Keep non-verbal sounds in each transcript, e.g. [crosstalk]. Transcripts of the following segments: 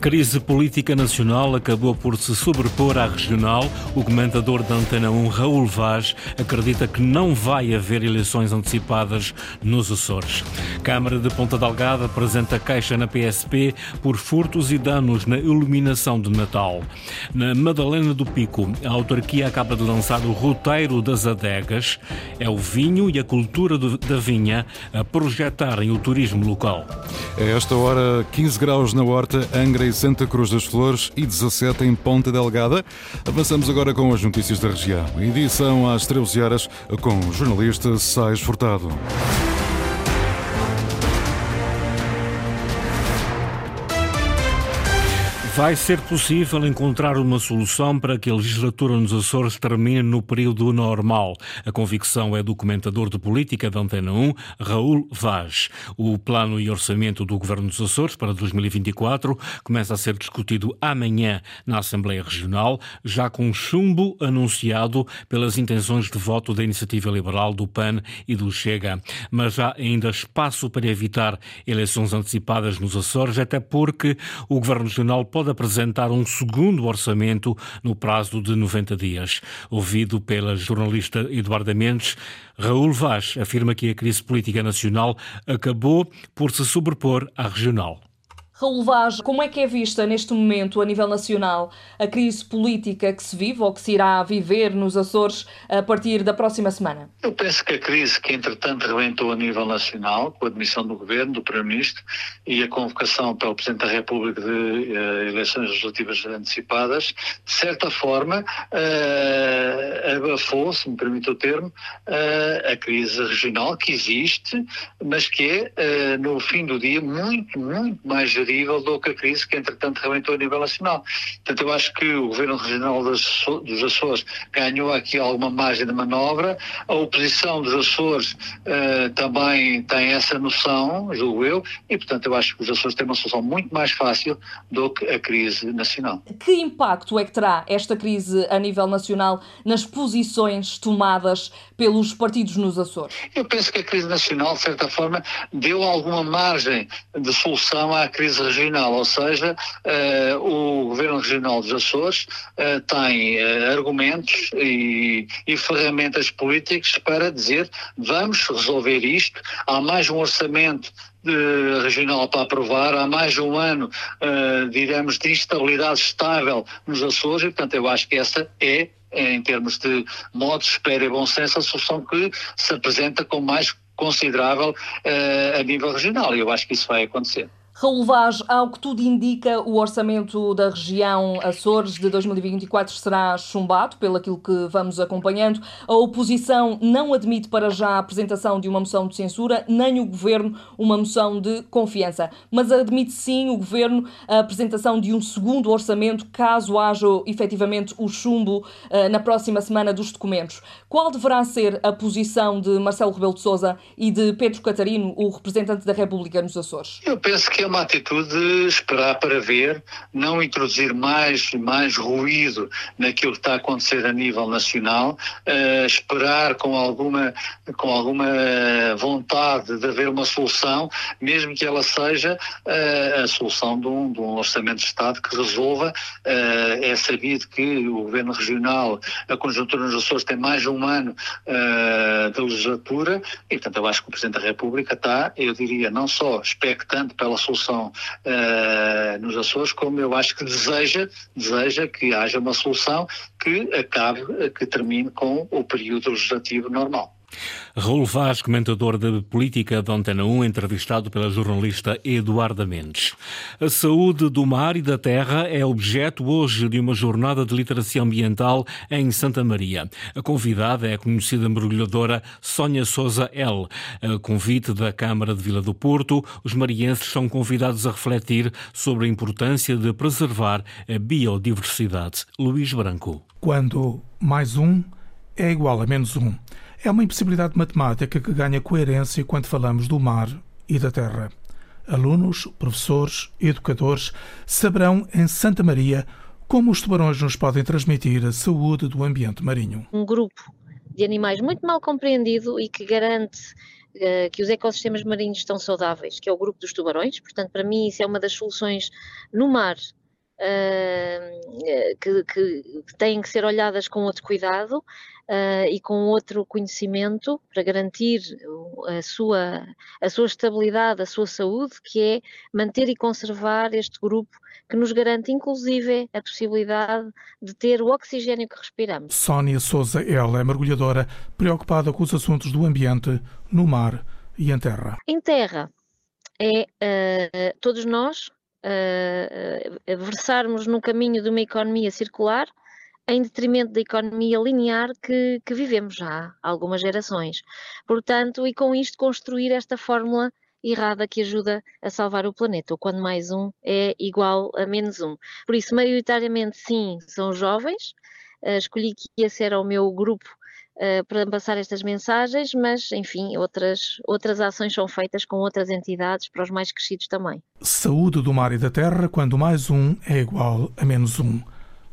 Crise política nacional acabou por se sobrepor à regional. O comentador da Antena 1, Raul Vaz, acredita que não vai haver eleições antecipadas nos Açores. Câmara de Ponta Delgada apresenta queixa na PSP por furtos e danos na iluminação de Natal. Na Madalena do Pico, a autarquia acaba de lançar o roteiro das adegas. É o vinho e a cultura da vinha a projetarem o turismo local. A esta hora, 15 graus na Horta, Angra e Santa Cruz das Flores e 17 em Ponta Delgada. Avançamos agora com as notícias da região. Edição às 13 horas com o jornalista Sais Furtado. Vai ser possível encontrar uma solução para que a legislatura nos Açores termine no período normal. A convicção é do comentador de política da Antena 1, Raul Vaz. O plano e orçamento do Governo dos Açores para 2024 começa a ser discutido amanhã na Assembleia Regional, já com chumbo anunciado pelas intenções de voto da Iniciativa Liberal, do PAN e do Chega. Mas há ainda espaço para evitar eleições antecipadas nos Açores, até porque o Governo Regional pode apresentar um segundo orçamento no prazo de 90 dias. Ouvido pela jornalista Eduarda Mendes, Raul Vaz afirma que a crise política nacional acabou por se sobrepor à regional. Vaz, como é que é vista neste momento, a nível nacional, a crise política que se vive ou que se irá viver nos Açores a partir da próxima semana? Eu penso que a crise que, entretanto, rebentou a nível nacional, com a admissão do Governo, do Primeiro-Ministro e a convocação pelo Presidente da República de uh, eleições legislativas antecipadas, de certa forma, uh, abafou, se me permite o termo, uh, a crise regional que existe, mas que é, no fim do dia, muito, muito mais gerida do que a crise que, entretanto, rebentou a nível nacional. Portanto, eu acho que o Governo Regional dos Açores ganhou aqui alguma margem de manobra, a oposição dos Açores uh, também tem essa noção, julgo eu, e, portanto, eu acho que os Açores têm uma solução muito mais fácil do que a crise nacional. Que impacto é que terá esta crise a nível nacional nas posições tomadas pelos partidos nos Açores? Eu penso que a crise nacional, de certa forma, deu alguma margem de solução à crise regional, ou seja, uh, o Governo Regional dos Açores uh, tem uh, argumentos e, e, ferramentas políticas para dizer vamos resolver isto, há mais um orçamento regional para aprovar, há mais um ano, diremos, de instabilidade estável nos Açores e, portanto, eu acho que essa é em termos de modo, espera e bom senso, a solução que se apresenta com mais considerável uh, a nível regional. E eu acho que isso vai acontecer. Raul Vaz, ao que tudo indica, o orçamento da região Açores de 2024 será chumbado, pelo aquilo que vamos acompanhando. A oposição não admite para já a apresentação de uma moção de censura, nem o governo uma moção de confiança. Mas admite sim o governo a apresentação de um segundo orçamento, caso haja efetivamente o chumbo uh, na próxima semana dos documentos. Qual deverá ser a posição de Marcelo Rebelo de Sousa e de Pedro Catarino, o representante da República nos Açores? Eu penso que é uma atitude de esperar para ver, não introduzir mais, mais ruído naquilo que está a acontecer a nível nacional, uh, esperar com alguma, com alguma vontade de haver uma solução, mesmo que ela seja uh, a solução de um, de um, orçamento de Estado que resolva. Uh, é sabido que o Governo Regional, a conjuntura nos Açores tem mais de um ano de legislatura e, portanto, eu acho que o Presidente da República está, eu diria, não só expectante pela solução solução uh, nos Açores, como eu acho que deseja, deseja que haja uma solução que acabe, que termine com o período legislativo normal. Raul Vaz, comentador de política da Antena 1, entrevistado pela jornalista Eduarda Mendes. A saúde do mar e da terra é objeto hoje de uma jornada de literacia ambiental em Santa Maria. A convidada é a conhecida mergulhadora Sónia Souza L. A convite da Câmara de Vila do Porto, os marienses são convidados a refletir sobre a importância de preservar a biodiversidade. Luís Branco. Quando mais um é igual a menos um. É uma impossibilidade matemática que ganha coerência quando falamos do mar e da terra. Alunos, professores, educadores saberão em Santa Maria Como os tubarões nos podem transmitir a saúde do ambiente marinho? Um grupo de animais muito mal compreendido e que garante uh, que os ecossistemas marinhos estão saudáveis, que é o grupo dos tubarões. Portanto, para mim, isso é uma das soluções no mar uh, que, que, têm que ser olhadas com outro cuidado uh, e com outro conhecimento para garantir a sua, a sua estabilidade, a sua saúde, que é manter e conservar este grupo que nos garante, inclusive, a possibilidade de ter o oxigênio que respiramos. Sónia Souza, ela é mergulhadora preocupada com os assuntos do ambiente no mar e em terra. Em terra, é uh, todos nós uh, versarmos no caminho de uma economia circular em detrimento da economia linear que, que vivemos já há algumas gerações. Portanto, e com isto construir esta fórmula errada que ajuda a salvar o planeta. O quando mais um é igual a menos um. Por isso, maioritariamente, sim, são jovens. Uh, escolhi que esse era o meu grupo uh, para passar estas mensagens, mas, enfim, outras, outras ações são feitas com outras entidades para os mais crescidos também. Saúde do mar e da terra, quando mais um é igual a menos um.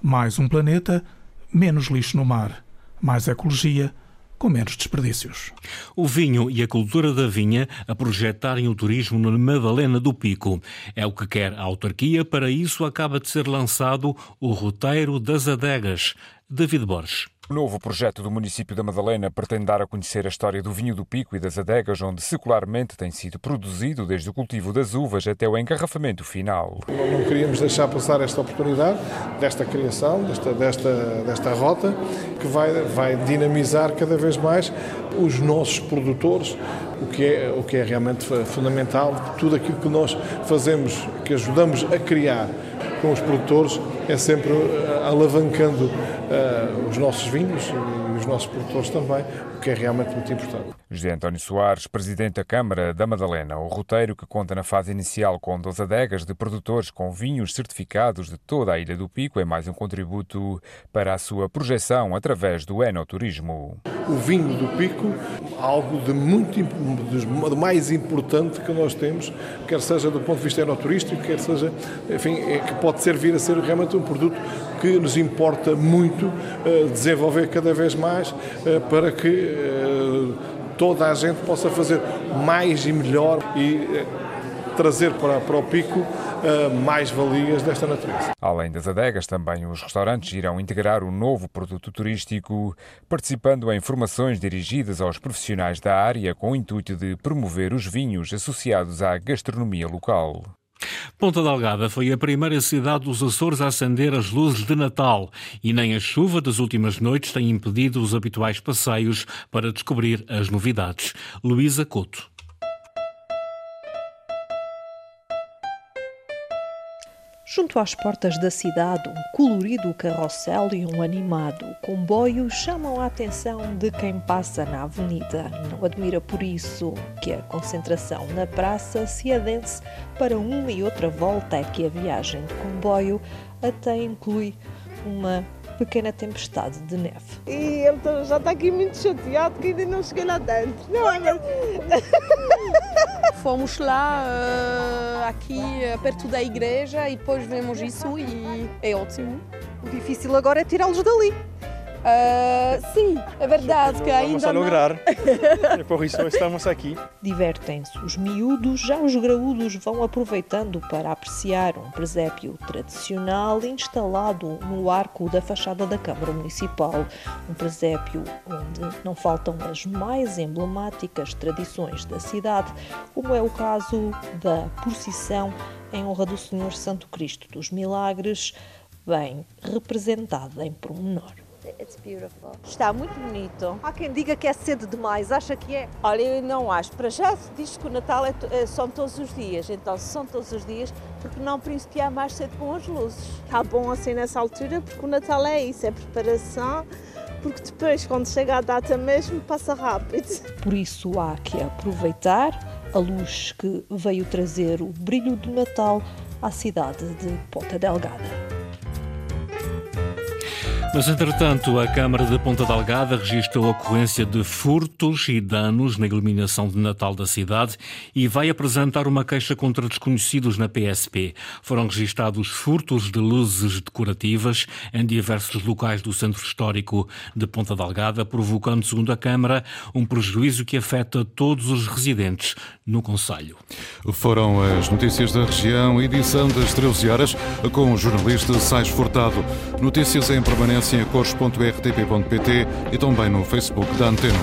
Mais um planeta, menos lixo no mar. Mais ecologia, com menos desperdícios. O vinho e a cultura da vinha a projetarem o turismo na Madalena do Pico. É o que quer a autarquia, para isso acaba de ser lançado o roteiro das adegas. David Borges. O novo projeto do município da Madalena pretende dar a conhecer a história do vinho do Pico e das adegas, onde secularmente tem sido produzido desde o cultivo das uvas até o engarrafamento final. Não queríamos deixar passar esta oportunidade desta criação, desta, desta, desta rota, que vai, vai dinamizar cada vez mais os nossos produtores, o que é, o que é realmente fundamental. Tudo aquilo que nós fazemos, que ajudamos a criar com os produtores, é sempre eh, alavancando uh, os nossos vinhos e os nossos produtores também, o que é realmente muito importante. José António Soares, presidente da Câmara da Madalena, o roteiro que conta na fase inicial com 12 adegas de produtores com vinhos certificados de toda a Ilha do Pico é mais um contributo para a sua projeção através do enoturismo. O vinho do Pico, algo de muito de mais importante que nós temos, quer seja do ponto de vista enoturístico, quer seja, enfim, é que pode ser vir a ser realmente um produto que nos importa muito uh, desenvolver cada vez mais uh, para que uh, toda a gente possa fazer mais e melhor e eh, trazer para, para o pico uh, mais valias desta natureza. Além das adegas, também os restaurantes irão integrar o novo produto turístico, participando em formações dirigidas aos profissionais da área com o intuito de promover os vinhos associados à gastronomia local. Ponta Delgada foi a primeira cidade dos Açores a acender as luzes de Natal e nem a chuva das últimas noites tem impedido os habituais passeios para descobrir as novidades. Luísa Couto. Junto às portas da cidade, um colorido carrossel e um animado comboio chamam a atenção de quem passa na avenida. Não admira por isso que a concentração na praça se adense para uma e outra volta, é que a viagem de comboio até inclui uma pequena tempestade de neve. E ele já está aqui muito chateado que ainda não cheguei lá dentro. Não é mesmo? Fomos lá uh, aqui uh, perto da igreja e depois vemos isso e é ótimo. O difícil agora é tirá-los dali. Uh, sim, é verdade que ainda vamos a lograr. Não... [laughs] por isso estamos aqui. Divertem-se os miúdos, já os graúdos vão aproveitando para apreciar um presépio tradicional instalado no arco da fachada da Câmara Municipal. Um presépio onde não faltam as mais emblemáticas tradições da cidade, como é o caso da procissão em honra do Senhor Santo Cristo dos Milagres, bem representada em pormenor. It's beautiful. Está muito bonito. Há quem diga que é cedo demais, acha que é? Olha, eu não acho. Para já se diz que o Natal é, é, são todos os dias. Então, se são todos os dias, porque não principiar mais cedo com as luzes? Está bom assim nessa altura, porque o Natal é isso, é preparação porque depois, quando chega a data mesmo, passa rápido. Por isso há que aproveitar a luz que veio trazer o brilho do Natal à cidade de Ponta Delgada. Mas, entretanto, a Câmara de Ponta Delgada registrou a ocorrência de furtos e danos na iluminação de Natal da cidade e vai apresentar uma queixa contra desconhecidos na PSP. Foram registrados furtos de luzes decorativas em diversos locais do centro histórico de Ponta Delgada, provocando, segundo a Câmara, um prejuízo que afeta todos os residentes no Conselho. Foram as notícias da região, edição das 13 horas, com o jornalista Sais Furtado. Notícias em permanência em cores.rtp.pt e também no Facebook da Antena